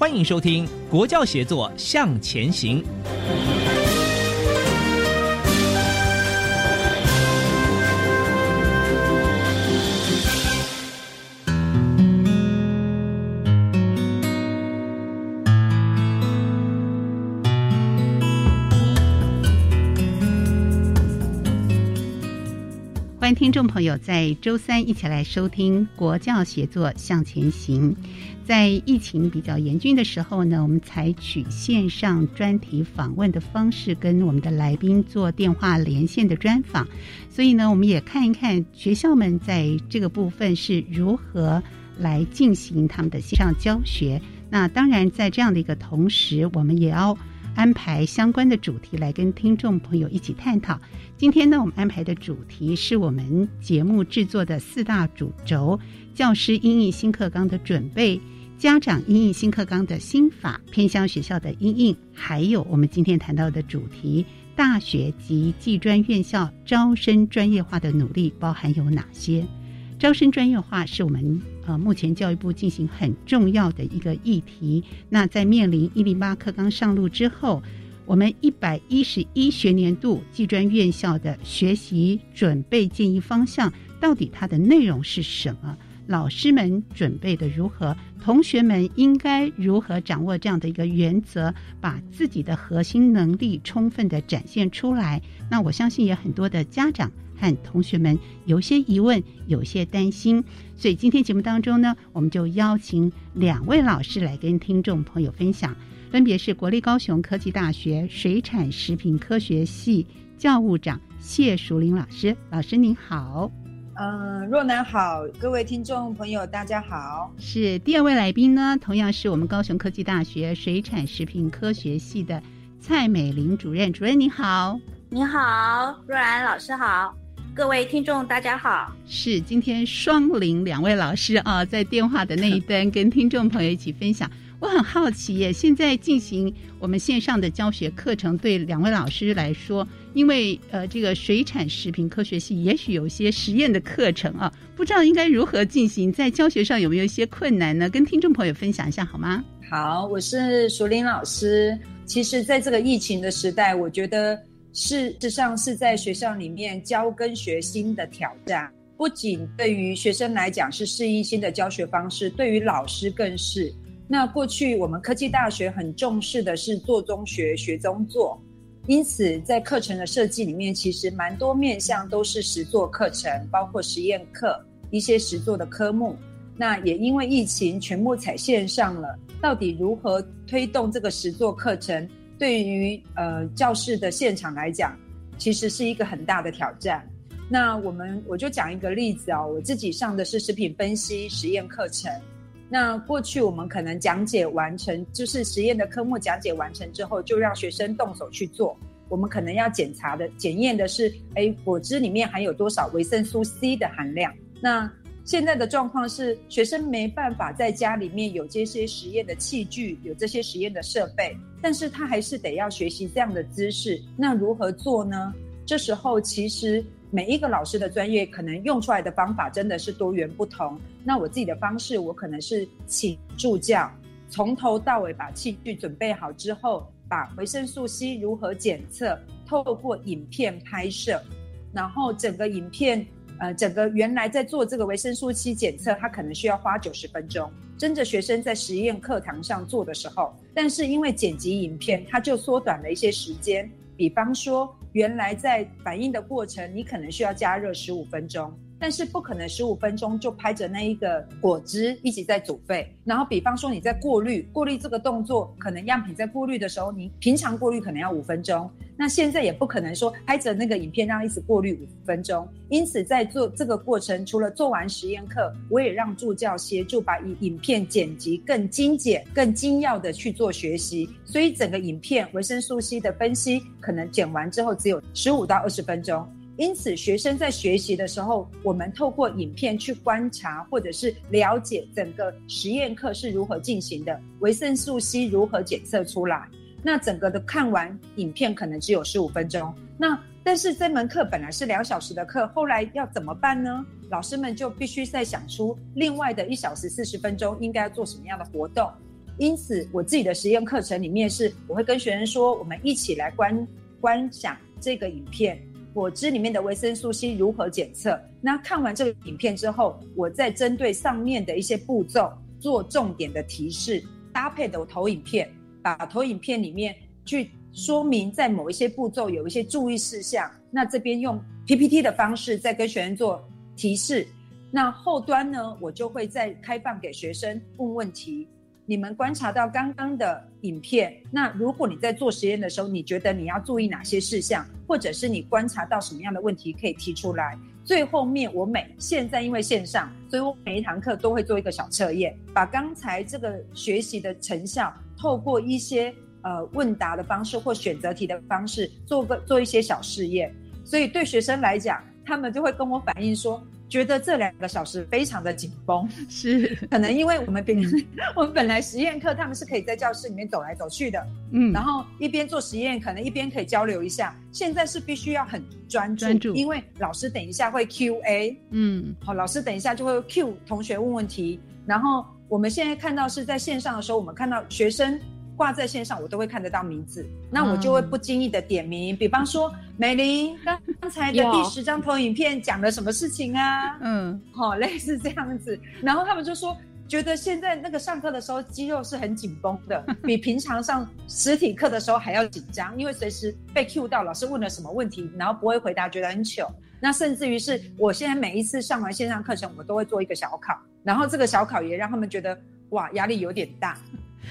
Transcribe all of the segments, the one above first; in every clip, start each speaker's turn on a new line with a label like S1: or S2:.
S1: 欢迎收听《国教协作向前行》。
S2: 欢迎听众朋友在周三一起来收听《国教协作向前行》。在疫情比较严峻的时候呢，我们采取线上专题访问的方式，跟我们的来宾做电话连线的专访。所以呢，我们也看一看学校们在这个部分是如何来进行他们的线上教学。那当然，在这样的一个同时，我们也要安排相关的主题来跟听众朋友一起探讨。今天呢，我们安排的主题是我们节目制作的四大主轴：教师英译新课纲的准备。家长因应新课纲的新法，偏乡学校的因应，还有我们今天谈到的主题，大学及技专院校招生专业化的努力包含有哪些？招生专业化是我们呃目前教育部进行很重要的一个议题。那在面临一零八课纲上路之后，我们一百一十一学年度技专院校的学习准备建议方向，到底它的内容是什么？老师们准备的如何？同学们应该如何掌握这样的一个原则，把自己的核心能力充分的展现出来？那我相信也很多的家长和同学们有些疑问，有些担心。所以今天节目当中呢，我们就邀请两位老师来跟听众朋友分享，分别是国立高雄科技大学水产食品科学系教务长谢淑玲老师。老师您好。
S3: 嗯，若楠好，各位听众朋友，大家好。
S2: 是第二位来宾呢，同样是我们高雄科技大学水产食品科学系的蔡美玲主任。主任你好，
S4: 你好，若然老师好，各位听众大家好。
S2: 是今天双林两位老师啊，在电话的那一端跟听众朋友一起分享。我很好奇耶，现在进行我们线上的教学课程，对两位老师来说，因为呃，这个水产食品科学系也许有一些实验的课程啊，不知道应该如何进行，在教学上有没有一些困难呢？跟听众朋友分享一下好吗？
S3: 好，我是淑玲老师。其实，在这个疫情的时代，我觉得事实上是在学校里面教跟学新的挑战，不仅对于学生来讲是适应新的教学方式，对于老师更是。那过去我们科技大学很重视的是做中学、学中做，因此在课程的设计里面，其实蛮多面向都是实作课程，包括实验课、一些实作的科目。那也因为疫情全部采线上了，到底如何推动这个实作课程，对于呃教室的现场来讲，其实是一个很大的挑战。那我们我就讲一个例子啊，我自己上的是食品分析实验课程。那过去我们可能讲解完成，就是实验的科目讲解完成之后，就让学生动手去做。我们可能要检查的、检验的是，哎，果汁里面含有多少维生素 C 的含量。那现在的状况是，学生没办法在家里面有这些实验的器具，有这些实验的设备，但是他还是得要学习这样的知识。那如何做呢？这时候其实。每一个老师的专业可能用出来的方法真的是多元不同。那我自己的方式，我可能是请助教从头到尾把器具准备好之后，把维生素 C 如何检测，透过影片拍摄，然后整个影片，呃，整个原来在做这个维生素 C 检测，它可能需要花九十分钟，真着学生在实验课堂上做的时候，但是因为剪辑影片，它就缩短了一些时间，比方说原来在反应的过程，你可能需要加热十五分钟。但是不可能十五分钟就拍着那一个果汁一直在煮沸，然后比方说你在过滤，过滤这个动作，可能样品在过滤的时候，你平常过滤可能要五分钟，那现在也不可能说拍着那个影片让一直过滤五分钟。因此在做这个过程，除了做完实验课，我也让助教协助把影影片剪辑更精简、更精要的去做学习，所以整个影片维生素 C 的分析可能剪完之后只有十五到二十分钟。因此，学生在学习的时候，我们透过影片去观察，或者是了解整个实验课是如何进行的，维生素 C 如何检测出来。那整个的看完影片可能只有十五分钟。那但是这门课本来是两小时的课，后来要怎么办呢？老师们就必须再想出另外的一小时四十分钟应该要做什么样的活动。因此，我自己的实验课程里面是，我会跟学生说，我们一起来观观想这个影片。果汁里面的维生素 C 如何检测？那看完这个影片之后，我再针对上面的一些步骤做重点的提示，搭配的投影片，把投影片里面去说明在某一些步骤有一些注意事项。那这边用 PPT 的方式再跟学生做提示。那后端呢，我就会再开放给学生问问题。你们观察到刚刚的影片，那如果你在做实验的时候，你觉得你要注意哪些事项，或者是你观察到什么样的问题可以提出来？最后面我每现在因为线上，所以我每一堂课都会做一个小测验，把刚才这个学习的成效，透过一些呃问答的方式或选择题的方式，做个做一些小试验。所以对学生来讲，他们就会跟我反映说。觉得这两个小时非常的紧绷，
S2: 是。
S3: 可能因为我们本 我们本来实验课他们是可以在教室里面走来走去的，嗯，然后一边做实验，可能一边可以交流一下。现在是必须要很专注，专注，因为老师等一下会 Q A，嗯，好，老师等一下就会 Q 同学问问题，然后我们现在看到是在线上的时候，我们看到学生。挂在线上，我都会看得到名字，那我就会不经意的点名，比方说美玲，刚刚才的第十张投影片讲了什么事情啊？嗯，好，类似这样子，然后他们就说，觉得现在那个上课的时候肌肉是很紧绷的，比平常上实体课的时候还要紧张，因为随时被 Q 到老师问了什么问题，然后不会回答，觉得很糗。那甚至于是我现在每一次上完线上课程，我都会做一个小考，然后这个小考也让他们觉得哇，压力有点大。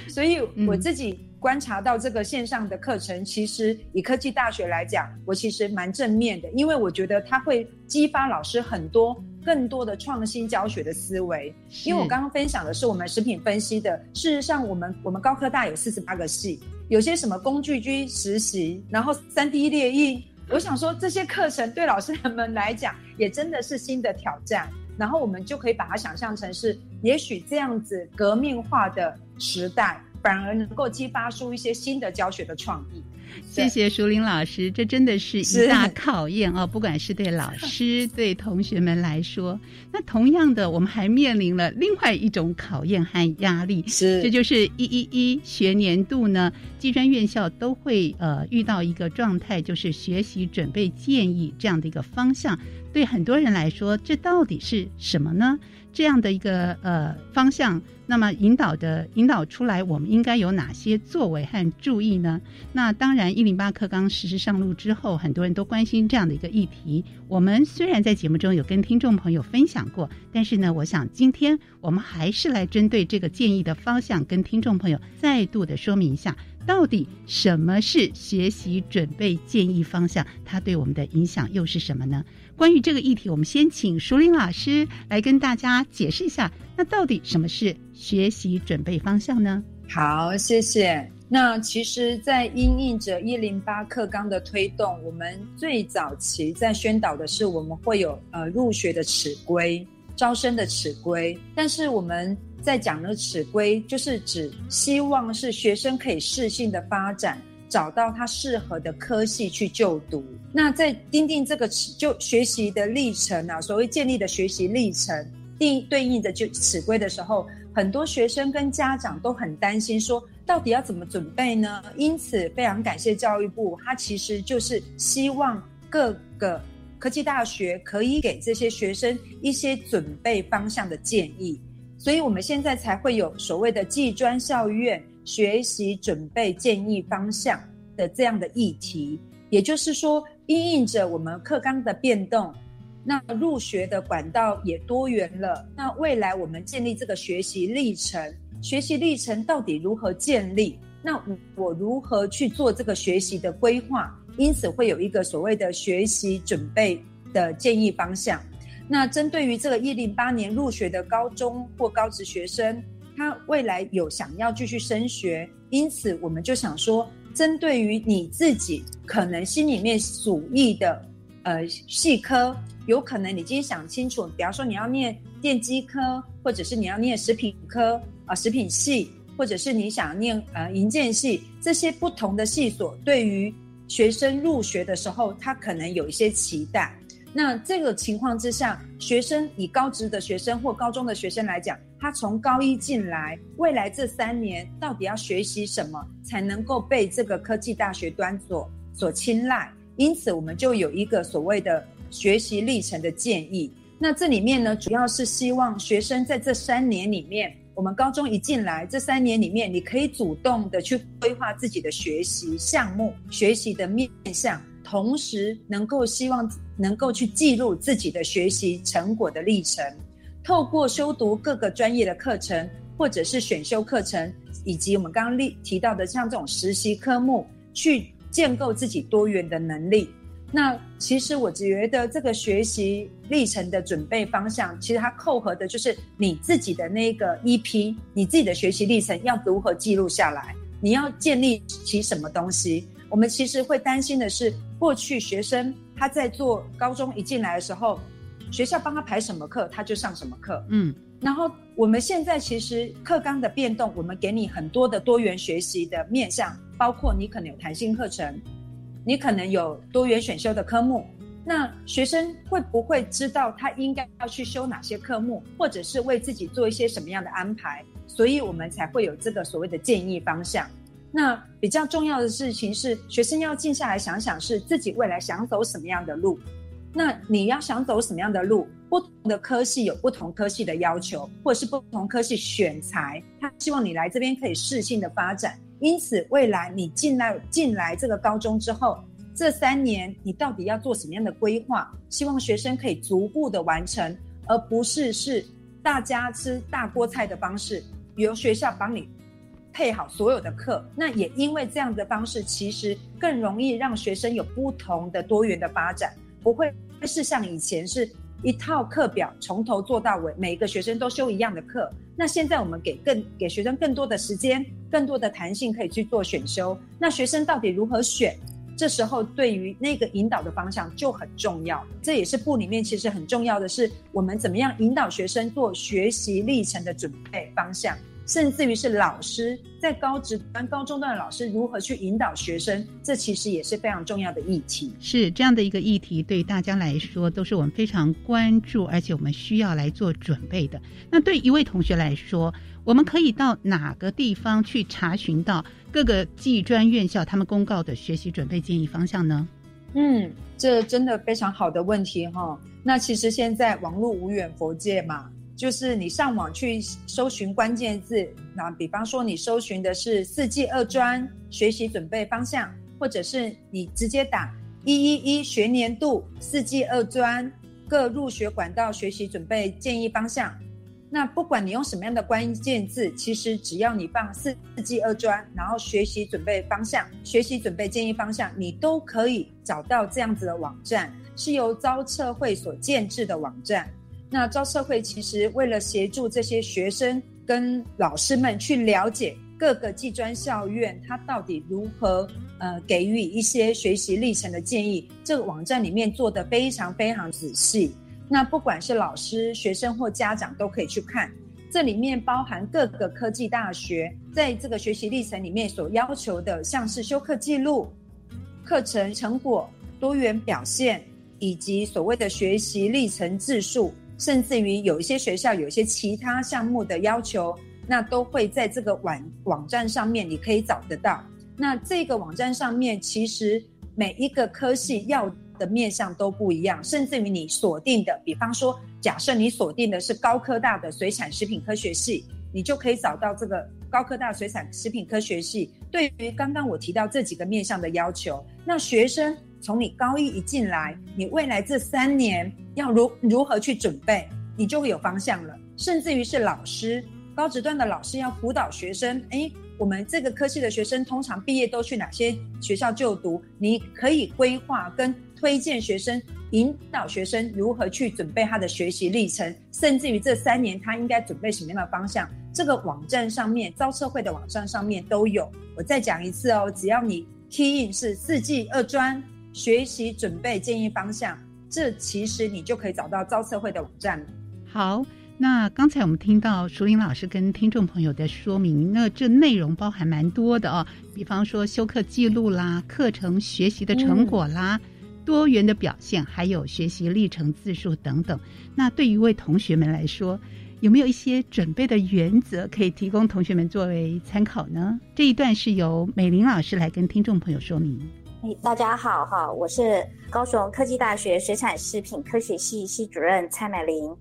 S3: 所以我自己观察到这个线上的课程，其实以科技大学来讲，我其实蛮正面的，因为我觉得它会激发老师很多更多的创新教学的思维。因为我刚刚分享的是我们食品分析的，事实上我们我们高科大有四十八个系，有些什么工具机实习，然后三 D 列印，我想说这些课程对老师们来讲也真的是新的挑战。然后我们就可以把它想象成是，也许这样子革命化的时代，反而能够激发出一些新的教学的创意。
S2: 谢谢淑玲老师，这真的是一大考验哦，不管是对老师、对同学们来说。那同样的，我们还面临了另外一种考验和压力，
S3: 是，
S2: 这就是一一一学年度呢，技专院校都会呃遇到一个状态，就是学习准备建议这样的一个方向。对很多人来说，这到底是什么呢？这样的一个呃方向，那么引导的引导出来，我们应该有哪些作为和注意呢？那当然，一零八课纲实施上路之后，很多人都关心这样的一个议题。我们虽然在节目中有跟听众朋友分享过，但是呢，我想今天我们还是来针对这个建议的方向，跟听众朋友再度的说明一下。到底什么是学习准备建议方向？它对我们的影响又是什么呢？关于这个议题，我们先请淑玲老师来跟大家解释一下。那到底什么是学习准备方向呢？
S3: 好，谢谢。那其实，在因应着一零八课纲的推动，我们最早期在宣导的是，我们会有呃入学的尺规、招生的尺规，但是我们。在讲的尺规，就是指希望是学生可以适性的发展，找到他适合的科系去就读。那在钉钉这个就学习的历程啊，所谓建立的学习历程，定对应的就尺规的时候，很多学生跟家长都很担心，说到底要怎么准备呢？因此，非常感谢教育部，他其实就是希望各个科技大学可以给这些学生一些准备方向的建议，所以我们现在才会有所谓的技专校院学习准备建议方向的这样的议题。也就是说，因应着我们课纲的变动。那入学的管道也多元了。那未来我们建立这个学习历程，学习历程到底如何建立？那我如何去做这个学习的规划？因此会有一个所谓的学习准备的建议方向。那针对于这个一零八年入学的高中或高职学生，他未来有想要继续升学，因此我们就想说，针对于你自己可能心里面属意的呃系科。有可能你今天想清楚，比方说你要念电机科，或者是你要念食品科啊，食品系，或者是你想念呃营建系，这些不同的系所，对于学生入学的时候，他可能有一些期待。那这个情况之下，学生以高职的学生或高中的学生来讲，他从高一进来，未来这三年到底要学习什么，才能够被这个科技大学端所所青睐？因此，我们就有一个所谓的。学习历程的建议，那这里面呢，主要是希望学生在这三年里面，我们高中一进来，这三年里面，你可以主动的去规划自己的学习项目、学习的面向，同时能够希望能够去记录自己的学习成果的历程，透过修读各个专业的课程，或者是选修课程，以及我们刚刚例提到的像这种实习科目，去建构自己多元的能力。那其实我觉得这个学习历程的准备方向，其实它扣合的就是你自己的那个 EP，你自己的学习历程要如何记录下来？你要建立起什么东西？我们其实会担心的是，过去学生他在做高中一进来的时候，学校帮他排什么课，他就上什么课。嗯，然后我们现在其实课纲的变动，我们给你很多的多元学习的面向，包括你可能有弹性课程。你可能有多元选修的科目，那学生会不会知道他应该要去修哪些科目，或者是为自己做一些什么样的安排？所以我们才会有这个所谓的建议方向。那比较重要的事情是，学生要静下来想想，是自己未来想走什么样的路。那你要想走什么样的路？不同的科系有不同科系的要求，或者是不同科系选材，他希望你来这边可以适性的发展。因此，未来你进来进来这个高中之后，这三年你到底要做什么样的规划？希望学生可以逐步的完成，而不是是大家吃大锅菜的方式，由学校帮你配好所有的课。那也因为这样的方式，其实更容易让学生有不同的多元的发展，不会是像以前是。一套课表从头做到尾，每一个学生都修一样的课。那现在我们给更给学生更多的时间，更多的弹性，可以去做选修。那学生到底如何选？这时候对于那个引导的方向就很重要。这也是部里面其实很重要的是，我们怎么样引导学生做学习历程的准备方向。甚至于是老师在高职班、高中段的老师如何去引导学生，这其实也是非常重要的议题。
S2: 是这样的一个议题，对大家来说都是我们非常关注，而且我们需要来做准备的。那对一位同学来说，我们可以到哪个地方去查询到各个技专院校他们公告的学习准备建议方向呢？
S3: 嗯，这真的非常好的问题哈。那其实现在网络无远佛界嘛。就是你上网去搜寻关键字，那比方说你搜寻的是四季二专学习准备方向，或者是你直接打一一一学年度四季二专各入学管道学习准备建议方向。那不管你用什么样的关键字，其实只要你放四季二专，然后学习准备方向、学习准备建议方向，你都可以找到这样子的网站，是由招测会所建制的网站。那招测会其实为了协助这些学生跟老师们去了解各个技专校院，它到底如何呃给予一些学习历程的建议，这个网站里面做的非常非常仔细。那不管是老师、学生或家长都可以去看，这里面包含各个科技大学在这个学习历程里面所要求的，像是修课记录、课程成果、多元表现，以及所谓的学习历程字数。甚至于有一些学校有一些其他项目的要求，那都会在这个网网站上面，你可以找得到。那这个网站上面，其实每一个科系要的面向都不一样，甚至于你锁定的，比方说，假设你锁定的是高科大的水产食品科学系，你就可以找到这个高科大水产食品科学系。对于刚刚我提到这几个面向的要求，那学生从你高一一进来，你未来这三年要如如何去准备，你就会有方向了。甚至于是老师，高职段的老师要辅导学生，诶，我们这个科系的学生通常毕业都去哪些学校就读？你可以规划跟推荐学生，引导学生如何去准备他的学习历程，甚至于这三年他应该准备什么样的方向？这个网站上面，招社会的网站上面都有。我再讲一次哦，只要你 key in 是四季二专学习准备建议方向，这其实你就可以找到招社会的网站。
S2: 好。那刚才我们听到淑玲老师跟听众朋友的说明，那这内容包含蛮多的哦，比方说修课记录啦、课程学习的成果啦、多元的表现，还有学习历程自述等等。那对于位同学们来说，有没有一些准备的原则可以提供同学们作为参考呢？这一段是由美玲老师来跟听众朋友说明。
S4: 大家好哈，我是高雄科技大学水产食品科学系系主任蔡美玲。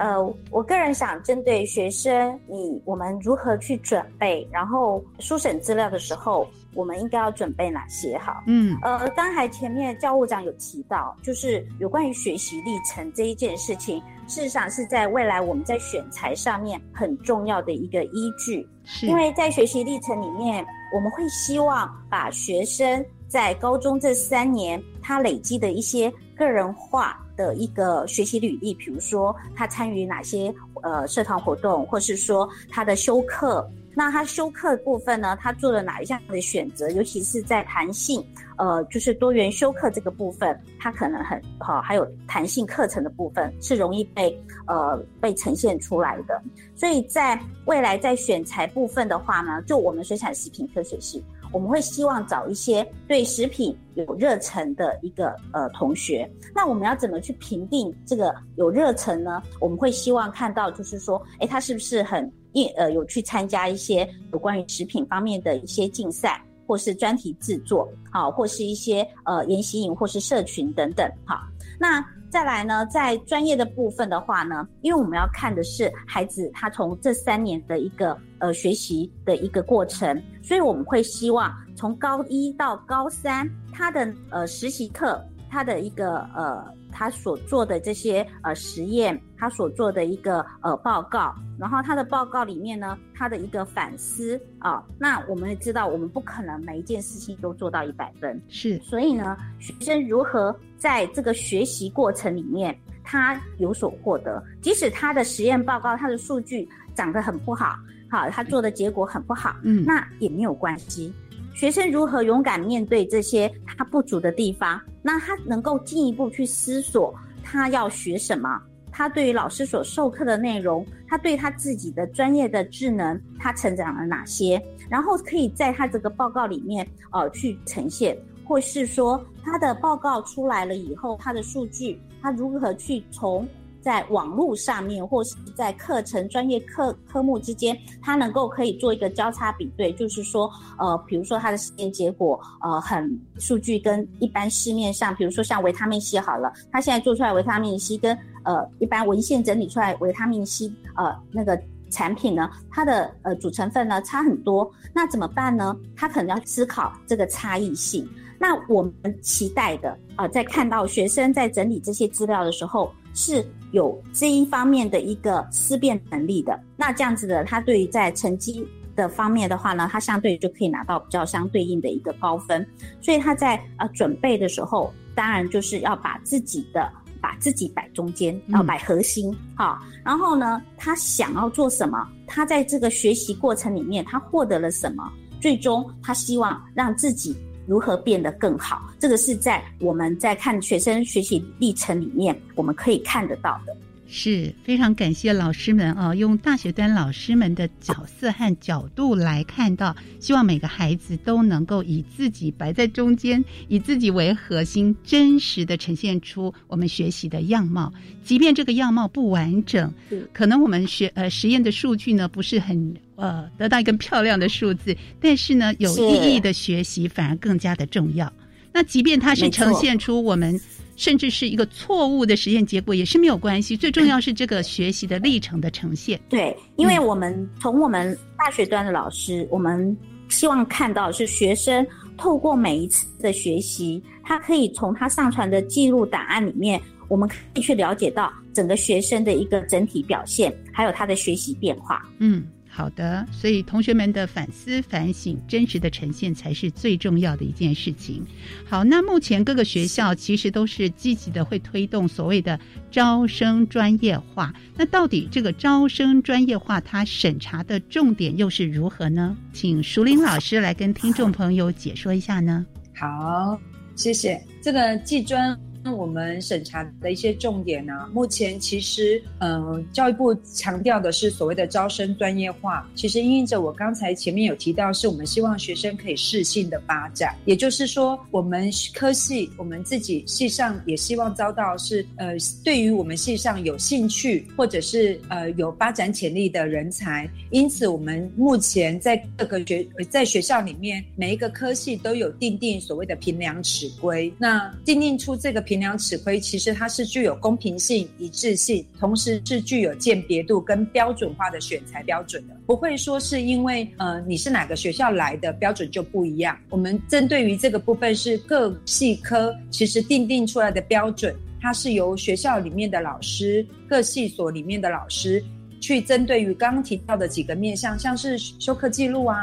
S4: 呃，我个人想针对学生，你我们如何去准备，然后书审资料的时候，我们应该要准备哪些？好，
S2: 嗯，
S4: 呃，刚才前面教务长有提到，就是有关于学习历程这一件事情，事实上是在未来我们在选材上面很重要的一个依据，因为在学习历程里面，我们会希望把学生在高中这三年他累积的一些个人化。的一个学习履历，比如说他参与哪些呃社团活动，或是说他的修课，那他修课部分呢，他做了哪一项的选择？尤其是在弹性，呃，就是多元修课这个部分，他可能很好，还有弹性课程的部分是容易被呃被呈现出来的。所以在未来在选材部分的话呢，就我们水产食品科学系。我们会希望找一些对食品有热忱的一个呃同学。那我们要怎么去评定这个有热忱呢？我们会希望看到，就是说，哎，他是不是很一呃有去参加一些有关于食品方面的一些竞赛，或是专题制作，好，或是一些呃研习营或是社群等等，好，那。再来呢，在专业的部分的话呢，因为我们要看的是孩子他从这三年的一个呃学习的一个过程，所以我们会希望从高一到高三他的呃实习课，他的一个呃。他所做的这些呃实验，他所做的一个呃报告，然后他的报告里面呢，他的一个反思啊，那我们也知道，我们不可能每一件事情都做到一百分，
S2: 是，
S4: 所以呢，学生如何在这个学习过程里面，他有所获得，即使他的实验报告他的数据长得很不好，好，他做的结果很不好，
S2: 嗯，
S4: 那也没有关系。学生如何勇敢面对这些他不足的地方？那他能够进一步去思索他要学什么？他对于老师所授课的内容，他对他自己的专业的智能，他成长了哪些？然后可以在他这个报告里面，呃，去呈现，或是说他的报告出来了以后，他的数据，他如何去从。在网络上面，或是在课程专业科科目之间，他能够可以做一个交叉比对，就是说，呃，比如说他的实验结果，呃，很数据跟一般市面上，比如说像维他命 C 好了，他现在做出来维他命 C 跟呃一般文献整理出来维他命 C 呃那个产品呢，它的呃主成分呢差很多，那怎么办呢？他可能要思考这个差异性。那我们期待的啊，在看到学生在整理这些资料的时候。是有这一方面的一个思辨能力的，那这样子的，他对于在成绩的方面的话呢，他相对就可以拿到比较相对应的一个高分。所以他在呃准备的时候，当然就是要把自己的把自己摆中间，要摆核心哈。然后呢，他想要做什么？他在这个学习过程里面，他获得了什么？最终他希望让自己。如何变得更好？这个是在我们在看学生学习历程里面，我们可以看得到的。
S2: 是非常感谢老师们啊，用大学端老师们的角色和角度来看到，希望每个孩子都能够以自己摆在中间，以自己为核心，真实的呈现出我们学习的样貌。即便这个样貌不完整，可能我们学呃实验的数据呢不是很呃得到一个漂亮的数字，但是呢有意义的学习反而更加的重要。那即便它是呈现出我们。甚至是一个错误的实验结果也是没有关系，最重要是这个学习的历程的呈现。
S4: 对，因为我们从我们大学端的老师，我们希望看到是学生透过每一次的学习，他可以从他上传的记录档案里面，我们可以去了解到整个学生的一个整体表现，还有他的学习变化。
S2: 嗯。好的，所以同学们的反思、反省、真实的呈现才是最重要的一件事情。好，那目前各个学校其实都是积极的会推动所谓的招生专业化。那到底这个招生专业化，它审查的重点又是如何呢？请熟林老师来跟听众朋友解说一下呢。
S3: 好，谢谢。这个技专。那我们审查的一些重点呢？目前其实，嗯，教育部强调的是所谓的招生专业化。其实，因应着我刚才前面有提到，是我们希望学生可以适性的发展。也就是说，我们科系，我们自己系上也希望招到是，呃，对于我们系上有兴趣或者是呃有发展潜力的人才。因此，我们目前在各个学在学校里面，每一个科系都有定定所谓的评量尺规。那定定出这个。评量尺规其实它是具有公平性、一致性，同时是具有鉴别度跟标准化的选材标准的，不会说是因为呃你是哪个学校来的标准就不一样。我们针对于这个部分是各系科其实定定出来的标准，它是由学校里面的老师、各系所里面的老师去针对于刚刚提到的几个面向，像是修课记录啊。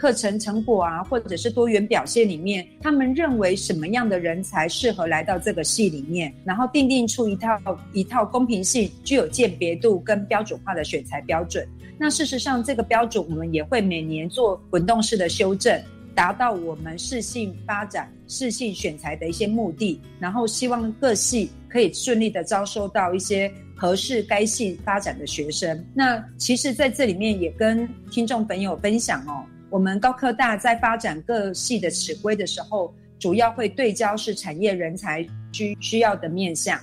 S3: 课程成果啊，或者是多元表现里面，他们认为什么样的人才适合来到这个系里面，然后定定出一套一套公平性、具有鉴别度跟标准化的选材标准。那事实上，这个标准我们也会每年做滚动式的修正，达到我们适性发展、适性选材的一些目的。然后希望各系可以顺利的招收到一些合适该系发展的学生。那其实在这里面也跟听众朋友分享哦。我们高科大在发展各系的尺规的时候，主要会对焦是产业人才需需要的面向，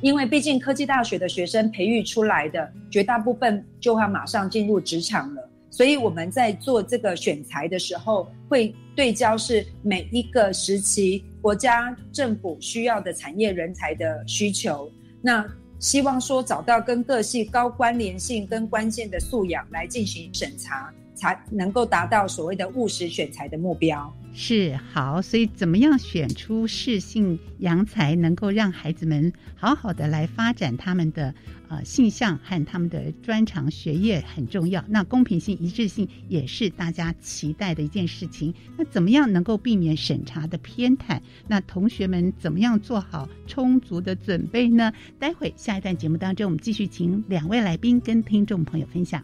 S3: 因为毕竟科技大学的学生培育出来的绝大部分就要马上进入职场了，所以我们在做这个选材的时候，会对焦是每一个时期国家政府需要的产业人才的需求，那希望说找到跟各系高关联性跟关键的素养来进行审查。才能够达到所谓的务实选材的目标。
S2: 是好，所以怎么样选出适性扬才，能够让孩子们好好的来发展他们的呃性向和他们的专长学业很重要。那公平性、一致性也是大家期待的一件事情。那怎么样能够避免审查的偏袒？那同学们怎么样做好充足的准备呢？待会下一段节目当中，我们继续请两位来宾跟听众朋友分享。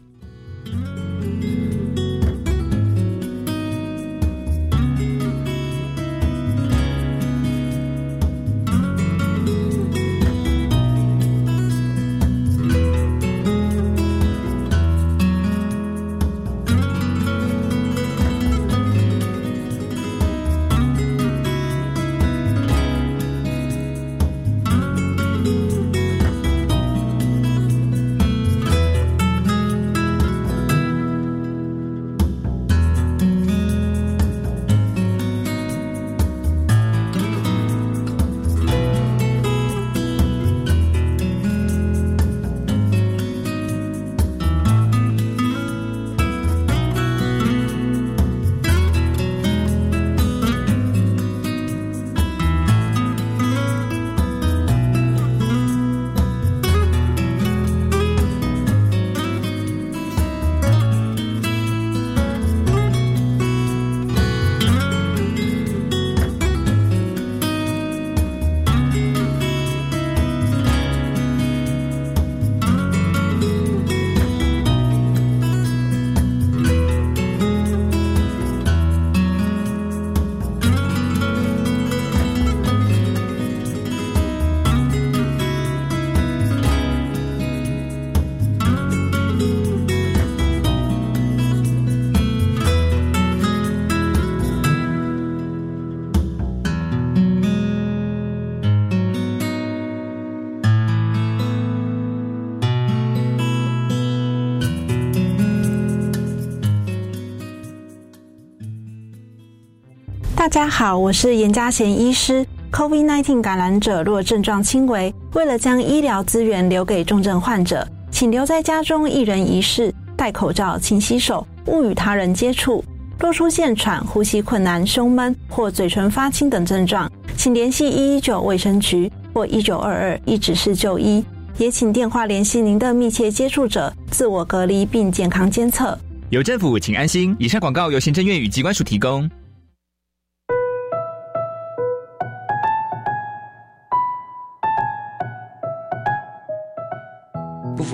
S5: 家好，我是严家贤医师。COVID-19 感染者若症状轻微，为了将医疗资源留给重症患者，请留在家中一人一室，戴口罩，勤洗手，勿与他人接触。若出现喘、呼吸困难、胸闷或嘴唇发青等症状，请联系一一九卫生局或一九二二一指示就医。也请电话联系您的密切接触者，自我隔离并健康监测。
S6: 有政府，请安心。以上广告由行政院与机关署提供。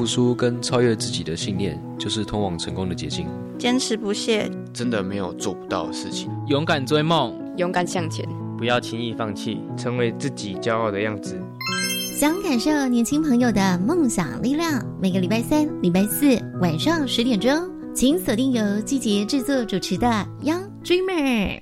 S7: 服输跟超越自己的信念，就是通往成功的捷径。
S8: 坚持不懈，
S9: 真的没有做不到的事情。
S10: 勇敢追梦，
S11: 勇敢向前，
S12: 不要轻易放弃，成为自己骄傲的样子。
S13: 想感受年轻朋友的梦想力量，每个礼拜三、礼拜四晚上十点钟，请锁定由季节制作主持的《Young Dreamer》。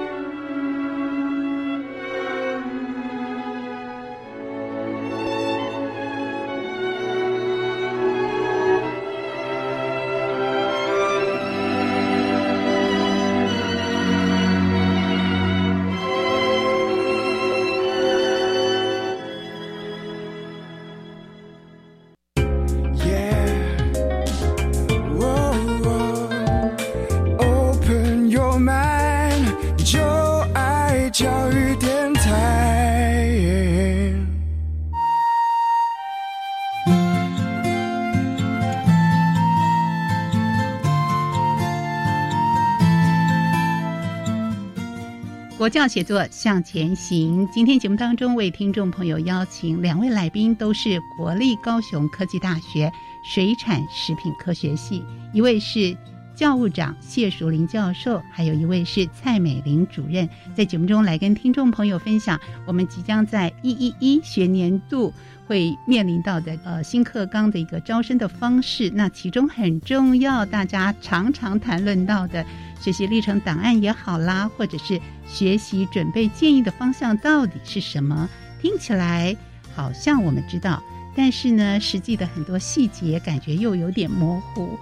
S2: 国教写作向前行。今天节目当中为听众朋友邀请两位来宾，都是国立高雄科技大学水产食品科学系，一位是教务长谢淑玲教授，还有一位是蔡美玲主任，在节目中来跟听众朋友分享我们即将在一一一学年度会面临到的呃新课纲的一个招生的方式。那其中很重要，大家常常谈论到的。学习历程档案也好啦，或者是学习准备建议的方向到底是什么？听起来好像我们知道，但是呢，实际的很多细节感觉又有点模糊。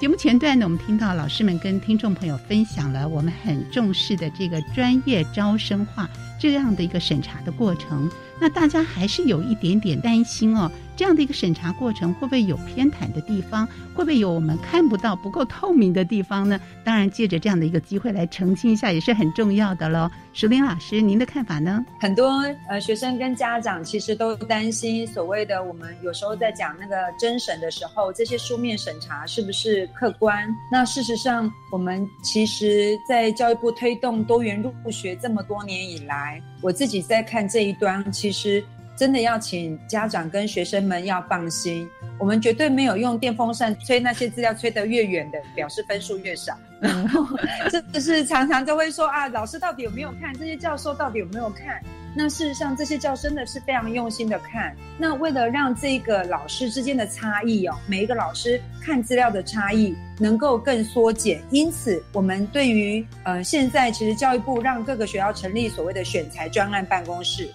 S2: 节目前段呢，我们听到老师们跟听众朋友分享了我们很重视的这个专业招生化这样的一个审查的过程。那大家还是有一点点担心哦。这样的一个审查过程会不会有偏袒的地方？会不会有我们看不到、不够透明的地方呢？当然，借着这样的一个机会来澄清一下也是很重要的喽。石林老师，您的看法呢？
S3: 很多呃学生跟家长其实都担心，所谓的我们有时候在讲那个甄审的时候，这些书面审查是不是客观？那事实上，我们其实，在教育部推动多元入学这么多年以来，我自己在看这一端，其实。真的要请家长跟学生们要放心，我们绝对没有用电风扇吹那些资料吹得越远的，表示分数越少。然后 这就是常常都会说啊，老师到底有没有看？这些教授到底有没有看？那事实上，这些教真的是非常用心的看。那为了让这个老师之间的差异哦，每一个老师看资料的差异能够更缩减，因此我们对于呃现在其实教育部让各个学校成立所谓的选材专案办公室。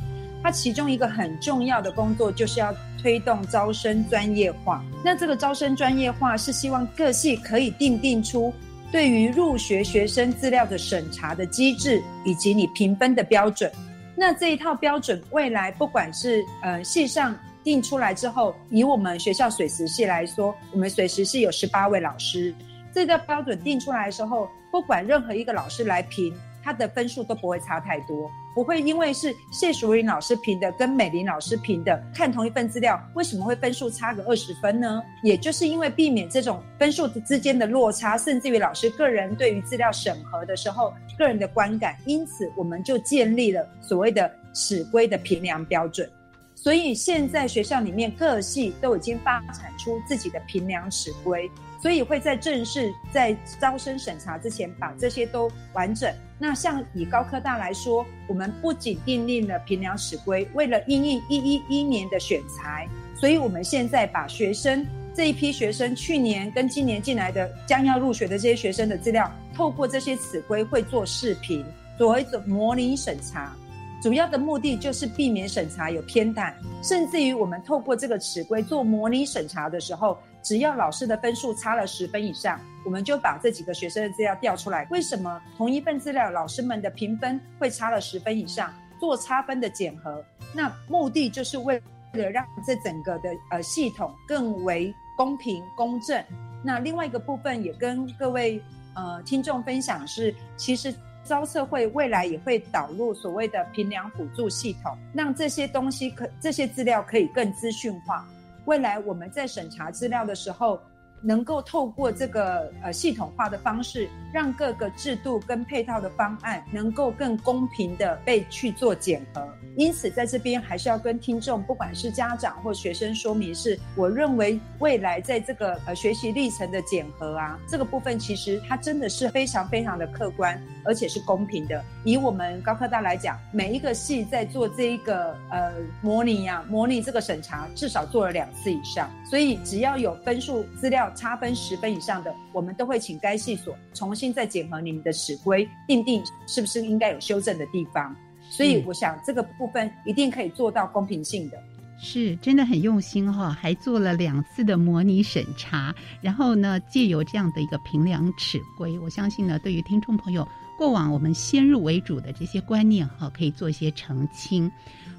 S3: 它其中一个很重要的工作就是要推动招生专业化。那这个招生专业化是希望各系可以定定出对于入学学生资料的审查的机制，以及你评分的标准。那这一套标准未来不管是呃系上定出来之后，以我们学校水石系来说，我们水石系有十八位老师，这个标准定出来的时候，不管任何一个老师来评。他的分数都不会差太多，不会因为是谢淑玲老师评的跟美玲老师评的，看同一份资料，为什么会分数差个二十分呢？也就是因为避免这种分数之间的落差，甚至于老师个人对于资料审核的时候个人的观感，因此我们就建立了所谓的尺规的评量标准。所以现在学校里面各系都已经发展出自己的评量尺规，所以会在正式在招生审查之前把这些都完整。那像以高科大来说，我们不仅订立了评量尺规，为了应应一一一年的选材，所以我们现在把学生这一批学生去年跟今年进来的将要入学的这些学生的资料，透过这些尺规会做视频，做一种模拟审查。主要的目的就是避免审查有偏袒，甚至于我们透过这个尺规做模拟审查的时候，只要老师的分数差了十分以上，我们就把这几个学生的资料调出来。为什么同一份资料老师们的评分会差了十分以上？做差分的检核，那目的就是为了让这整个的呃系统更为公平公正。那另外一个部分也跟各位呃听众分享是，其实。招测会未来也会导入所谓的评量辅助系统，让这些东西可这些资料可以更资讯化。未来我们在审查资料的时候。能够透过这个呃系统化的方式，让各个制度跟配套的方案能够更公平的被去做检核。因此，在这边还是要跟听众，不管是家长或学生说明，是我认为未来在这个呃学习历程的检核啊，这个部分其实它真的是非常非常的客观，而且是公平的。以我们高科大来讲，每一个系在做这一个呃模拟呀，模拟这个审查至少做了两次以上，所以只要有分数资料。差分十分以上的，我们都会请该系所重新再检核你们的尺规，定定是不是应该有修正的地方。所以我想这个部分一定可以做到公平性的，
S2: 是真的很用心哈，还做了两次的模拟审查，然后呢，借由这样的一个平量尺规，我相信呢，对于听众朋友过往我们先入为主的这些观念哈，可以做一些澄清。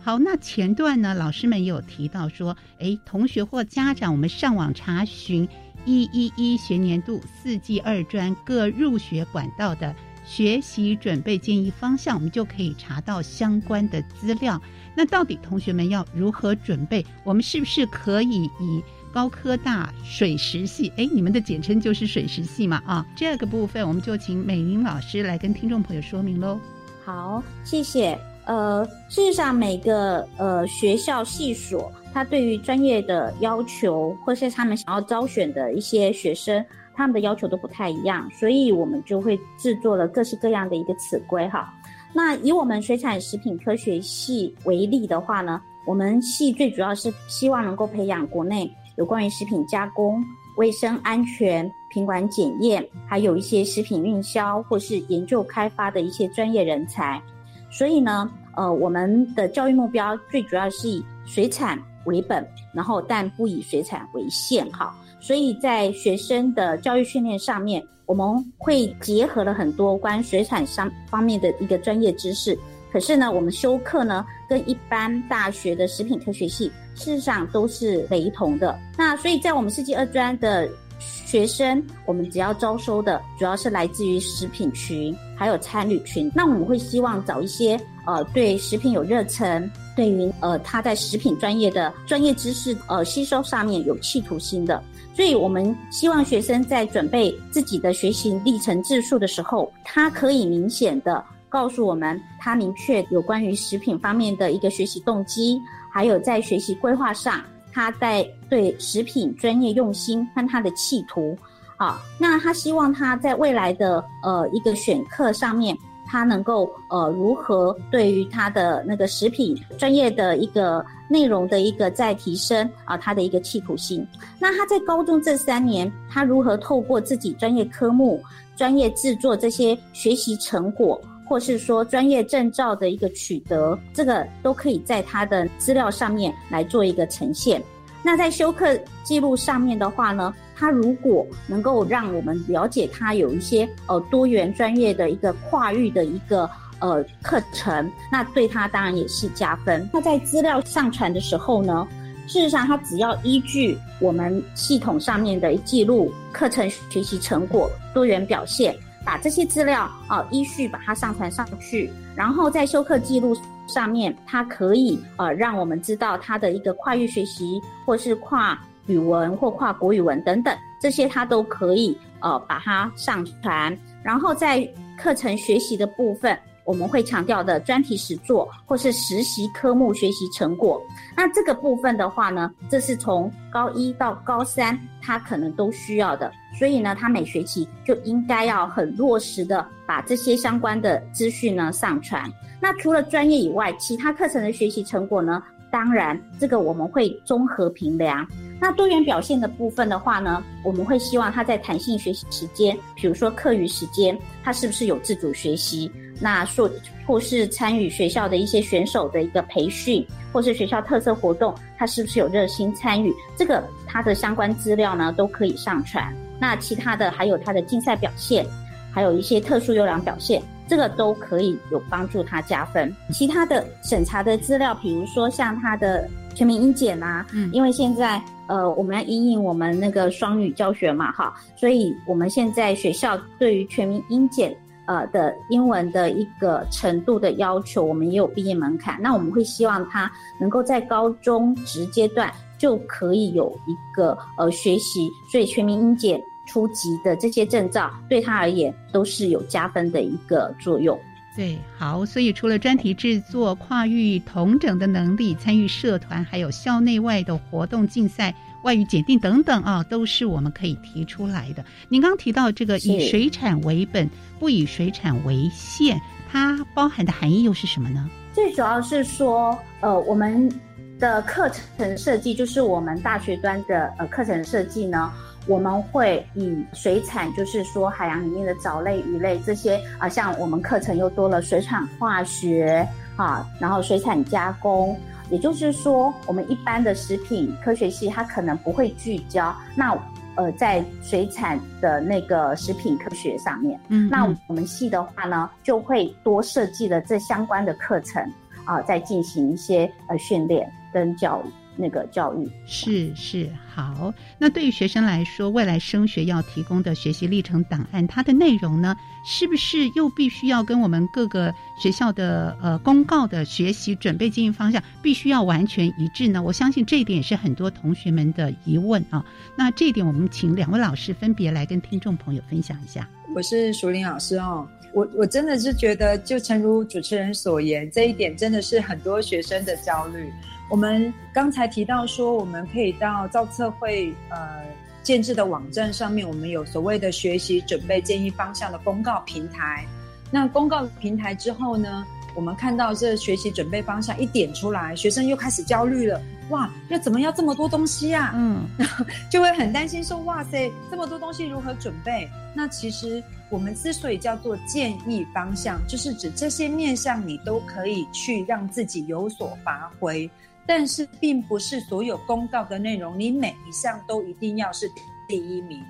S2: 好，那前段呢，老师们也有提到说，哎，同学或家长，我们上网查询。一一一学年度四季二专各入学管道的学习准备建议方向，我们就可以查到相关的资料。那到底同学们要如何准备？我们是不是可以以高科大水石系？哎，你们的简称就是水石系嘛？啊，这个部分我们就请美玲老师来跟听众朋友说明喽。
S4: 好，谢谢。呃，事实上，每个呃学校系所，他对于专业的要求，或是他们想要招选的一些学生，他们的要求都不太一样，所以我们就会制作了各式各样的一个尺规哈。那以我们水产食品科学系为例的话呢，我们系最主要是希望能够培养国内有关于食品加工、卫生安全、品管检验，还有一些食品运销或是研究开发的一些专业人才。所以呢，呃，我们的教育目标最主要是以水产为本，然后但不以水产为限，哈。所以在学生的教育训练上面，我们会结合了很多关水产商方面的一个专业知识。可是呢，我们修课呢，跟一般大学的食品科学系事实上都是雷同的。那所以在我们世纪二专的。学生，我们只要招收的主要是来自于食品群，还有餐旅群。那我们会希望找一些呃对食品有热忱，对于呃他在食品专业的专业知识呃吸收上面有企图心的。所以我们希望学生在准备自己的学习历程自述的时候，他可以明显的告诉我们，他明确有关于食品方面的一个学习动机，还有在学习规划上。他在对食品专业用心和他的企图，好，那他希望他在未来的呃一个选课上面，他能够呃如何对于他的那个食品专业的一个内容的一个再提升啊，他的一个企图性。那他在高中这三年，他如何透过自己专业科目、专业制作这些学习成果，或是说专业证照的一个取得，这个都可以在他的资料上面来做一个呈现。那在修课记录上面的话呢，他如果能够让我们了解他有一些呃多元专业的一个跨域的一个呃课程，那对他当然也是加分。那在资料上传的时候呢，事实上他只要依据我们系统上面的记录课程学习成果多元表现。把这些资料啊依序把它上传上去，然后在修课记录上面，它可以呃让我们知道它的一个跨域学习，或是跨语文或跨国语文等等，这些它都可以呃把它上传。然后在课程学习的部分，我们会强调的专题实作或是实习科目学习成果。那这个部分的话呢，这是从高一到高三，他可能都需要的。所以呢，他每学期就应该要很落实的把这些相关的资讯呢上传。那除了专业以外，其他课程的学习成果呢？当然，这个我们会综合评量。那多元表现的部分的话呢，我们会希望他在弹性学习时间，比如说课余时间，他是不是有自主学习？那说或是参与学校的一些选手的一个培训，或是学校特色活动，他是不是有热心参与？这个他的相关资料呢，都可以上传。那其他的还有他的竞赛表现，还有一些特殊优良表现。这个都可以有帮助他加分。其他的审查的资料，比如说像他的全民英检啊，嗯，因为现在呃我们要应应我们那个双语教学嘛，哈，所以我们现在学校对于全民英检呃的英文的一个程度的要求，我们也有毕业门槛。那我们会希望他能够在高中职阶段就可以有一个呃学习，所以全民英检。初级的这些证照对他而言都是有加分的一个作用。
S2: 对，好，所以除了专题制作、跨域同整的能力、参与社团，还有校内外的活动、竞赛、外语检定等等啊，都是我们可以提出来的。您刚提到这个以水产为本，不以水产为限，它包含的含义又是什么呢？
S4: 最主要是说，呃，我们的课程设计，就是我们大学端的呃课程设计呢。我们会以水产，就是说海洋里面的藻类、鱼类这些啊，像我们课程又多了水产化学啊，然后水产加工，也就是说，我们一般的食品科学系它可能不会聚焦那呃在水产的那个食品科学上面，嗯，那我们系的话呢，就会多设计了这相关的课程啊，在进行一些呃训练跟教育。那个教育
S2: 是是好，那对于学生来说，未来升学要提供的学习历程档案，它的内容呢，是不是又必须要跟我们各个学校的呃公告的学习准备经营方向必须要完全一致呢？我相信这一点也是很多同学们的疑问啊。那这一点，我们请两位老师分别来跟听众朋友分享一下。
S3: 我是淑玲老师哦，我我真的是觉得，就诚如主持人所言，这一点真的是很多学生的焦虑。我们刚才提到说，我们可以到造测会呃建制的网站上面，我们有所谓的学习准备建议方向的公告平台。那公告平台之后呢，我们看到这学习准备方向一点出来，学生又开始焦虑了。哇，要怎么要这么多东西呀？嗯，就会很担心说，哇塞，这么多东西如何准备？那其实我们之所以叫做建议方向，就是指这些面向你都可以去让自己有所发挥。但是，并不是所有公告的内容，你每一项都一定要是第一名，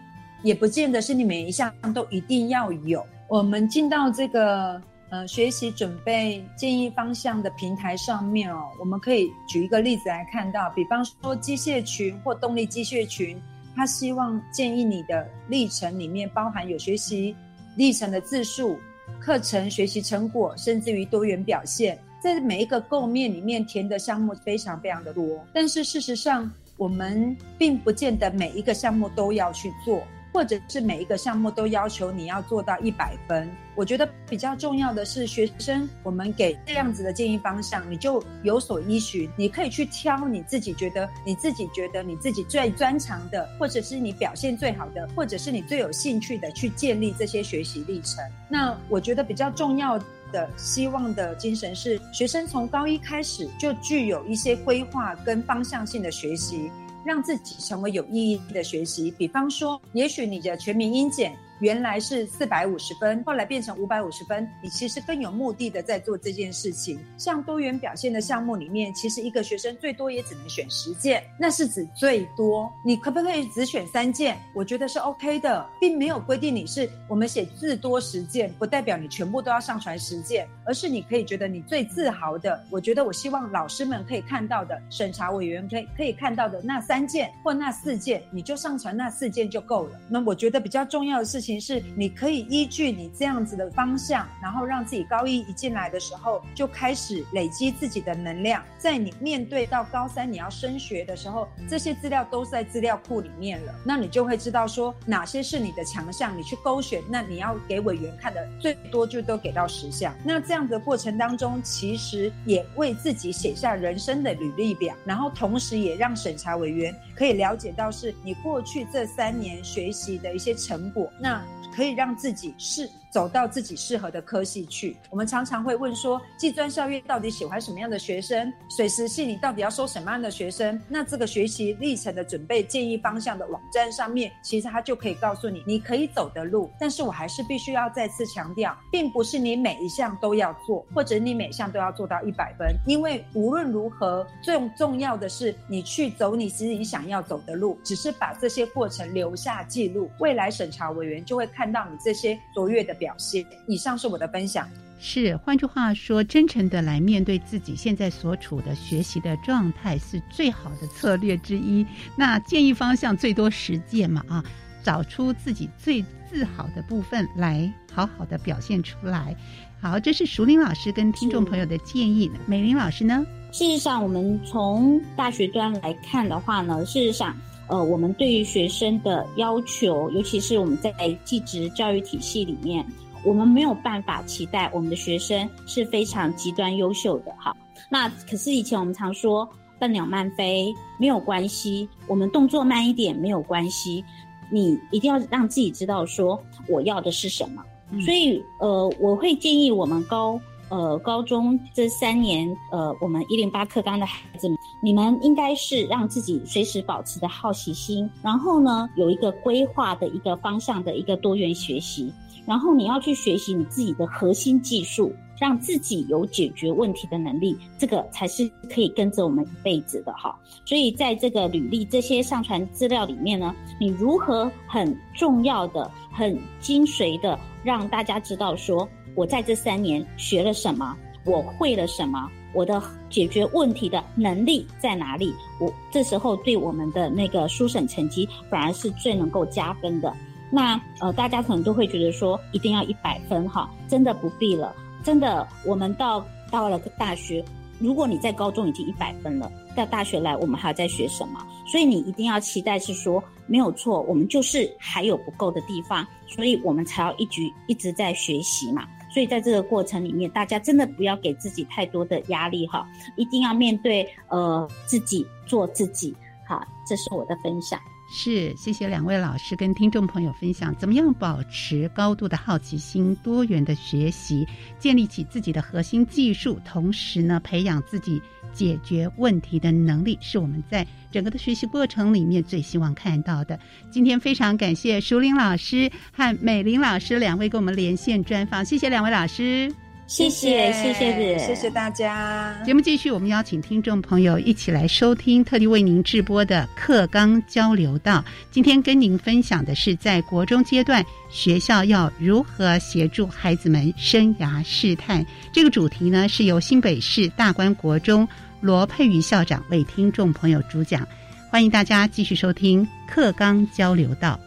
S3: 也不见得是你每一项都一定要有。我们进到这个呃学习准备建议方向的平台上面哦，我们可以举一个例子来看到，比方说机械群或动力机械群，他希望建议你的历程里面包含有学习历程的字数、课程学习成果，甚至于多元表现。在每一个构面里面填的项目非常非常的多，但是事实上，我们并不见得每一个项目都要去做。或者是每一个项目都要求你要做到一百分，我觉得比较重要的是学生，我们给这样子的建议方向，你就有所依循，你可以去挑你自己觉得你自己觉得你自己最专长的，或者是你表现最好的，或者是你最有兴趣的去建立这些学习历程。那我觉得比较重要的希望的精神是，学生从高一开始就具有一些规划跟方向性的学习。让自己成为有意义的学习，比方说，也许你的全民英检。原来是四百五十分，后来变成五百五十分。你其实更有目的的在做这件事情。像多元表现的项目里面，其实一个学生最多也只能选十件，那是指最多。你可不可以只选三件？我觉得是 OK 的，并没有规定你是我们写字多十件，不代表你全部都要上传十件，而是你可以觉得你最自豪的。我觉得我希望老师们可以看到的，审查委员可以可以看到的那三件或那四件，你就上传那四件就够了。那我觉得比较重要的事情。情是，你可以依据你这样子的方向，然后让自己高一一进来的时候就开始累积自己的能量，在你面对到高三你要升学的时候，这些资料都在资料库里面了，那你就会知道说哪些是你的强项，你去勾选。那你要给委员看的最多就都给到十项。那这样的过程当中，其实也为自己写下人生的履历表，然后同时也让审查委员可以了解到是你过去这三年学习的一些成果。那可以让自己是。走到自己适合的科系去。我们常常会问说，技专校院到底喜欢什么样的学生？水师系你到底要收什么样的学生？那这个学习历程的准备建议方向的网站上面，其实它就可以告诉你你可以走的路。但是我还是必须要再次强调，并不是你每一项都要做，或者你每项都要做到一百分。因为无论如何，最重要的是你去走你自己想要走的路，只是把这些过程留下记录，未来审查委员就会看到你这些卓越的表。现。以上是我的分享。
S2: 是，换句话说，真诚的来面对自己现在所处的学习的状态，是最好的策略之一。那建议方向最多实践嘛啊，找出自己最自豪的部分来，好好的表现出来。好，这是熟林老师跟听众朋友的建议。美玲老师呢？
S4: 事实上，我们从大学端来看的话呢，事实上。呃，我们对于学生的要求，尤其是我们在技职教育体系里面，我们没有办法期待我们的学生是非常极端优秀的。哈，那可是以前我们常说“笨鸟慢飞”没有关系，我们动作慢一点没有关系，你一定要让自己知道说我要的是什么。所以，呃，我会建议我们高。呃，高中这三年，呃，我们一零八课纲的孩子们，你们应该是让自己随时保持的好奇心，然后呢，有一个规划的一个方向的一个多元学习，然后你要去学习你自己的核心技术，让自己有解决问题的能力，这个才是可以跟着我们一辈子的哈。所以在这个履历这些上传资料里面呢，你如何很重要的、很精髓的让大家知道说。我在这三年学了什么？我会了什么？我的解决问题的能力在哪里？我这时候对我们的那个书审成绩反而是最能够加分的。那呃，大家可能都会觉得说一定要一百分哈，真的不必了。真的，我们到到了大学，如果你在高中已经一百分了，到大学来我们还要再学什么？所以你一定要期待是说没有错，我们就是还有不够的地方，所以我们才要一直一直在学习嘛。所以在这个过程里面，大家真的不要给自己太多的压力哈，一定要面对呃自己做自己好，这是我的分享。
S2: 是，谢谢两位老师跟听众朋友分享，怎么样保持高度的好奇心、多元的学习，建立起自己的核心技术，同时呢，培养自己解决问题的能力，是我们在整个的学习过程里面最希望看到的。今天非常感谢淑玲老师和美玲老师两位跟我们连线专访，谢谢两位老师。
S4: 谢谢，谢谢，
S3: 谢谢大家。
S2: 节目继续，我们邀请听众朋友一起来收听特地为您直播的课纲交流道。今天跟您分享的是，在国中阶段，学校要如何协助孩子们生涯试探。这个主题呢，是由新北市大观国中罗佩瑜校长为听众朋友主讲。欢迎大家继续收听课纲交流道。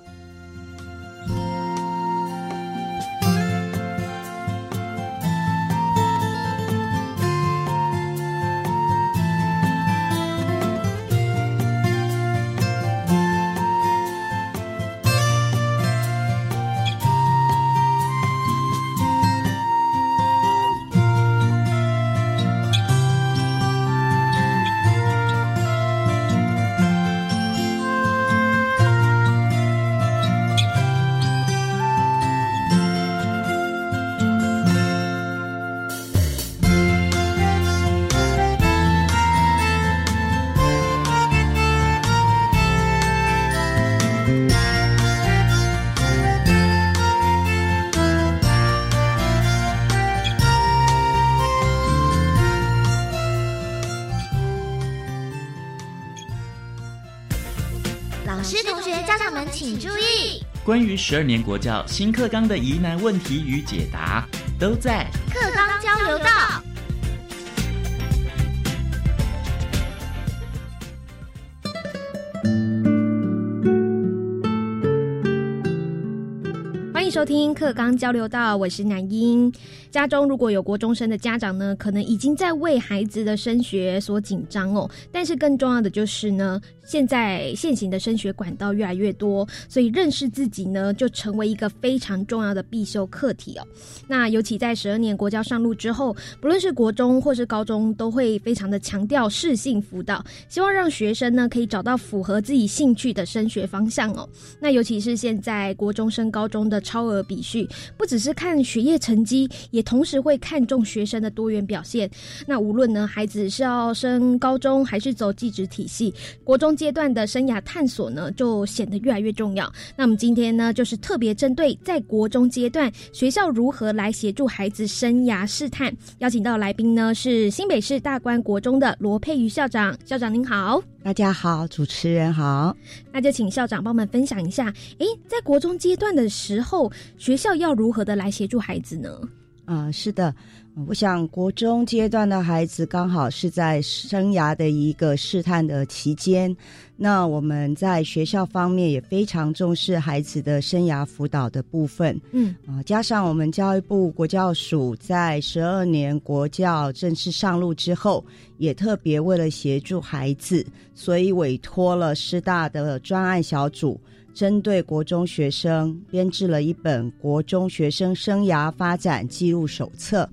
S8: 于十二年国教新课纲的疑难问题与解答，都在
S13: 课纲交流道。
S10: 欢迎收听课纲交流道，我是南英。家中如果有国中生的家长呢，可能已经在为孩子的升学所紧张哦。但是更重要的就是呢。现在现行的升学管道越来越多，所以认识自己呢，就成为一个非常重要的必修课题哦。那尤其在十二年国教上路之后，不论是国中或是高中，都会非常的强调适性辅导，希望让学生呢可以找到符合自己兴趣的升学方向哦。那尤其是现在国中升高中的超额比序，不只是看学业成绩，也同时会看重学生的多元表现。那无论呢孩子是要升高中还是走技职体系，国中。阶段的生涯探索呢，就显得越来越重要。那我们今天呢，就是特别针对在国中阶段学校如何来协助孩子生涯试探，邀请到来宾呢是新北市大观国中的罗佩瑜校长。校长您好，
S11: 大家好，主持人好。
S10: 那就请校长帮我们分享一下，诶，在国中阶段的时候，学校要如何的来协助孩子呢？
S11: 啊，是的。我想，国中阶段的孩子刚好是在生涯的一个试探的期间。那我们在学校方面也非常重视孩子的生涯辅导的部分。嗯啊，加上我们教育部国教署在十二年国教正式上路之后，也特别为了协助孩子，所以委托了师大的专案小组。针对国中学生编制了一本《国中学生生涯发展记录手册》，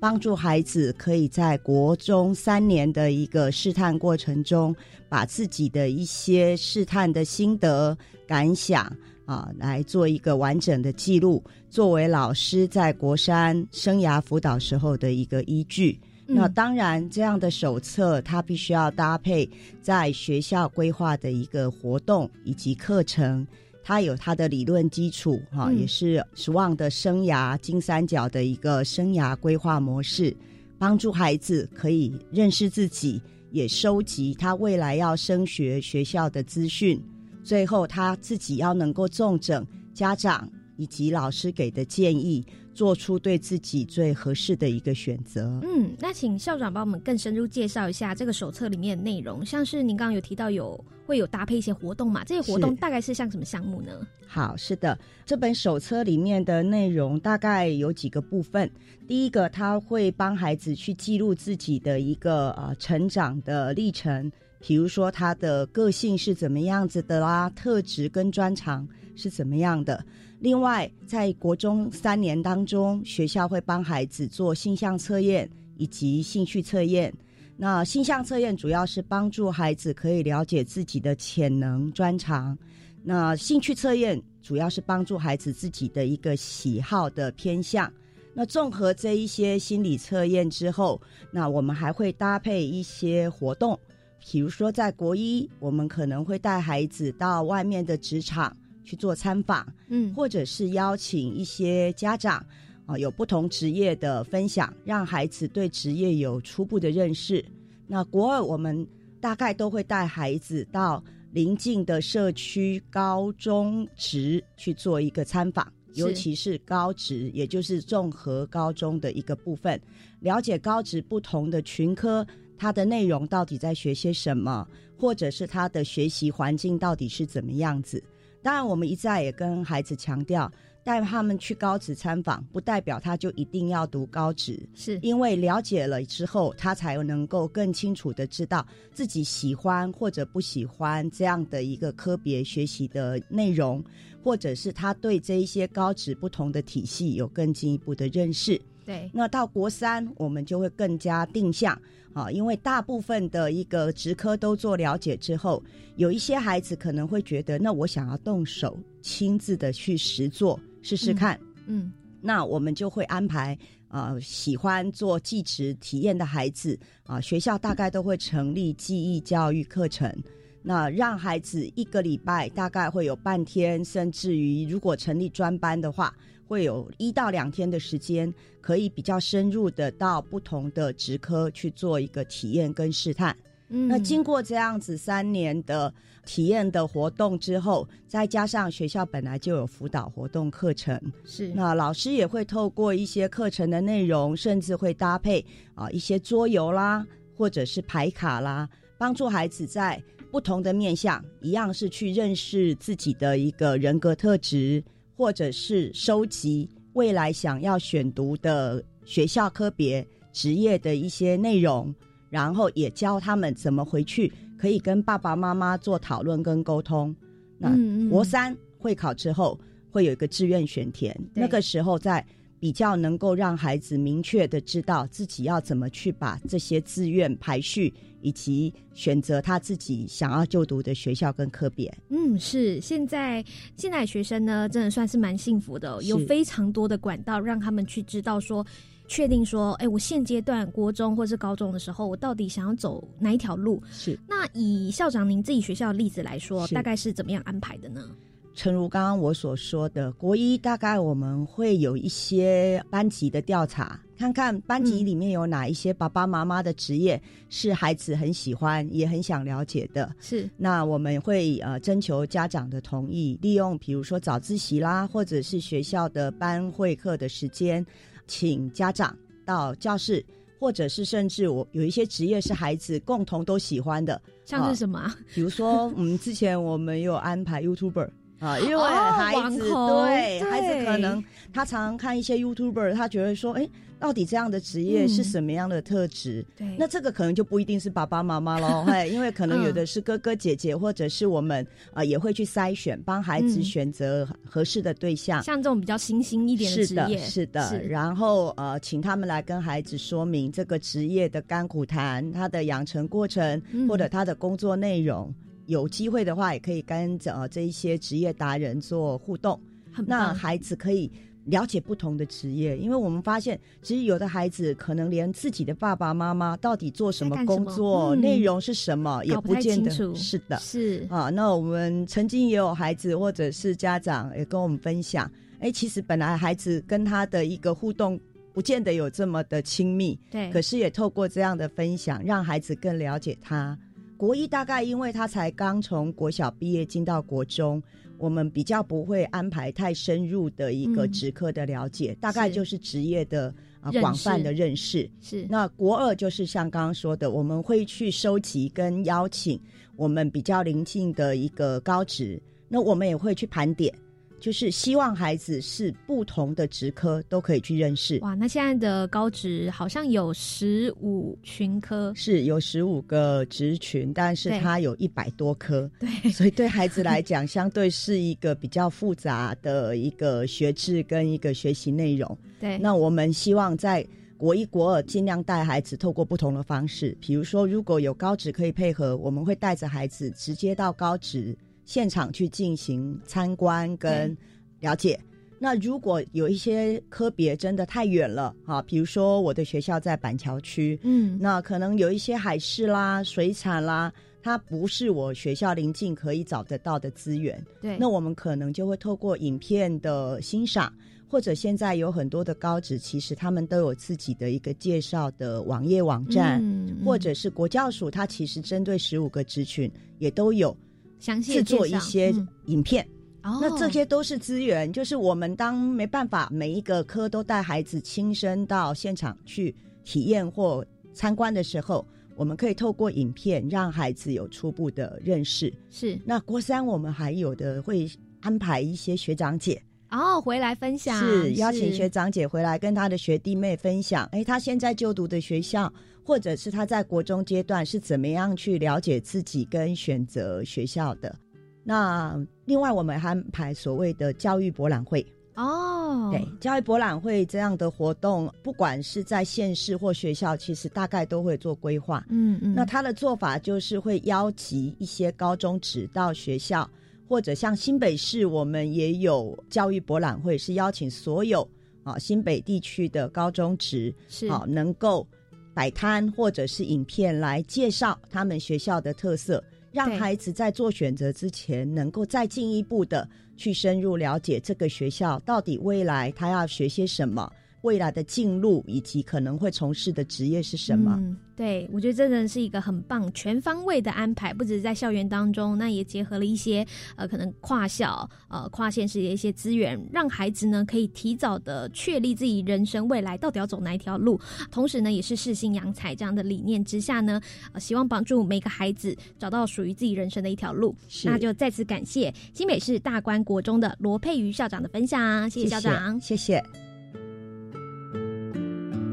S11: 帮助孩子可以在国中三年的一个试探过程中，把自己的一些试探的心得感想啊，来做一个完整的记录，作为老师在国山生涯辅导时候的一个依据。那当然，这样的手册它必须要搭配在学校规划的一个活动以及课程，它有它的理论基础，哈，也是 SWOT 的生涯金三角的一个生涯规划模式，帮助孩子可以认识自己，也收集他未来要升学学校的资讯，最后他自己要能够重整家长以及老师给的建议。做出对自己最合适的一个选择。
S10: 嗯，那请校长帮我们更深入介绍一下这个手册里面的内容。像是您刚刚有提到有会有搭配一些活动嘛？这些活动大概是像什么项目呢？
S11: 好，是的，这本手册里面的内容大概有几个部分。第一个，他会帮孩子去记录自己的一个呃成长的历程，比如说他的个性是怎么样子的啦，特质跟专长是怎么样的。另外，在国中三年当中，学校会帮孩子做性向测验以及兴趣测验。那性向测验主要是帮助孩子可以了解自己的潜能专长。那兴趣测验主要是帮助孩子自己的一个喜好的偏向。那综合这一些心理测验之后，那我们还会搭配一些活动，比如说在国一，我们可能会带孩子到外面的职场。去做参访，嗯，或者是邀请一些家长啊，有不同职业的分享，让孩子对职业有初步的认识。那国二我们大概都会带孩子到邻近的社区高中职去做一个参访，尤其是高职，也就是综合高中的一个部分，了解高职不同的群科，它的内容到底在学些什么，或者是他的学习环境到底是怎么样子。当然，我们一再也跟孩子强调，带他们去高职参访，不代表他就一定要读高职，
S10: 是
S11: 因为了解了之后，他才能够更清楚的知道自己喜欢或者不喜欢这样的一个科别学习的内容，或者是他对这一些高职不同的体系有更进一步的认识。
S10: 对，
S11: 那到国三，我们就会更加定向。啊，因为大部分的一个职科都做了解之后，有一些孩子可能会觉得，那我想要动手亲自的去实做试试看。嗯，那我们就会安排啊，喜欢做记职体验的孩子啊，学校大概都会成立记忆教育课程，那让孩子一个礼拜大概会有半天，甚至于如果成立专班的话。会有一到两天的时间，可以比较深入的到不同的职科去做一个体验跟试探。嗯，那经过这样子三年的体验的活动之后，再加上学校本来就有辅导活动课程，
S10: 是
S11: 那老师也会透过一些课程的内容，甚至会搭配啊一些桌游啦，或者是牌卡啦，帮助孩子在不同的面向，一样是去认识自己的一个人格特质。或者是收集未来想要选读的学校科别职业的一些内容，然后也教他们怎么回去可以跟爸爸妈妈做讨论跟沟通。那国三会考之后会有一个志愿选填，那个时候在。比较能够让孩子明确的知道自己要怎么去把这些志愿排序，以及选择他自己想要就读的学校跟科别。
S10: 嗯，是现在现在学生呢，真的算是蛮幸福的，有非常多的管道让他们去知道说，确定说，哎，我现阶段国中或是高中的时候，我到底想要走哪一条路？
S11: 是。
S10: 那以校长您自己学校的例子来说，大概是怎么样安排的呢？
S11: 诚如刚刚我所说的，国一大概我们会有一些班级的调查，看看班级里面有哪一些爸爸妈妈的职业是孩子很喜欢也很想了解的。
S10: 是，
S11: 那我们会呃征求家长的同意，利用比如说早自习啦，或者是学校的班会课的时间，请家长到教室，或者是甚至我有一些职业是孩子共同都喜欢的，
S10: 像是什么？
S11: 比如说，嗯，之前我们有安排 YouTuber。啊，因为孩子对孩子可能他常常看一些 YouTuber，他觉得说，哎，到底这样的职业是什么样的特质？
S10: 对，
S11: 那这个可能就不一定是爸爸妈妈喽，嘿，因为可能有的是哥哥姐姐，或者是我们啊也会去筛选，帮孩子选择合适的对象。
S10: 像这种比较新兴一点的职业，
S11: 是的，然后呃，请他们来跟孩子说明这个职业的甘苦谈，他的养成过程，或者他的工作内容。有机会的话，也可以跟呃这一些职业达人做互动，那孩子可以了解不同的职业，因为我们发现，其实有的孩子可能连自己的爸爸妈妈到底做什么工作、内容是什么也不见得。是的，
S10: 是
S11: 啊。那我们曾经也有孩子或者是家长也跟我们分享，哎，其实本来孩子跟他的一个互动不见得有这么的亲密，
S10: 对，
S11: 可是也透过这样的分享，让孩子更了解他。国一大概因为他才刚从国小毕业进到国中，我们比较不会安排太深入的一个职科的了解，大概就是职业的啊广泛的认识。
S10: 是
S11: 那国二就是像刚刚说的，我们会去收集跟邀请我们比较临近的一个高职，那我们也会去盘点。就是希望孩子是不同的职科都可以去认识。
S10: 哇，那现在的高职好像有十五群科，
S11: 是有十五个职群，但是它有一百多科。
S10: 对，
S11: 所以对孩子来讲，相对是一个比较复杂的一个学制跟一个学习内容。
S10: 对，
S11: 那我们希望在国一、国二尽量带孩子透过不同的方式，比如说如果有高职可以配合，我们会带着孩子直接到高职。现场去进行参观跟了解。那如果有一些科别真的太远了啊，比如说我的学校在板桥区，
S10: 嗯，
S11: 那可能有一些海事啦、水产啦，它不是我学校临近可以找得到的资源。
S10: 对，
S11: 那我们可能就会透过影片的欣赏，或者现在有很多的高职，其实他们都有自己的一个介绍的网页网站，或者是国教署，它其实针对十五个职群也都有。制作一些影片，那这些都是资源。就是我们当没办法每一个科都带孩子亲身到现场去体验或参观的时候，我们可以透过影片让孩子有初步的认识。
S10: 是。
S11: 那国三我们还有的会安排一些学长姐
S10: 哦回来分享，
S11: 是邀请学长姐回来跟他的学弟妹分享。哎，他现在就读的学校。或者是他在国中阶段是怎么样去了解自己跟选择学校的？那另外我们还安排所谓的教育博览会
S10: 哦，
S11: 对，教育博览会这样的活动，不管是在县市或学校，其实大概都会做规划。
S10: 嗯嗯，
S11: 那他的做法就是会邀集一些高中职到学校，或者像新北市，我们也有教育博览会，是邀请所有啊新北地区的高中职
S10: 是
S11: 啊能够。摆摊或者是影片来介绍他们学校的特色，让孩子在做选择之前，能够再进一步的去深入了解这个学校到底未来他要学些什么，未来的进路以及可能会从事的职业是什么。
S10: 对，我觉得真的是一个很棒、全方位的安排，不只是在校园当中，那也结合了一些呃，可能跨校、呃跨县市的一些资源，让孩子呢可以提早的确立自己人生未来到底要走哪一条路。同时呢，也是适性扬才这样的理念之下呢，呃，希望帮助每个孩子找到属于自己人生的一条路。那就再次感谢新北市大观国中的罗佩瑜校长的分享，谢谢校长，
S11: 谢谢。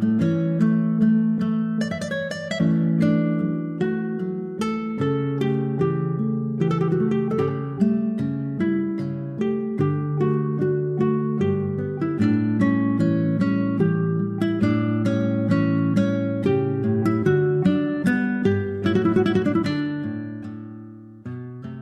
S11: Thank you.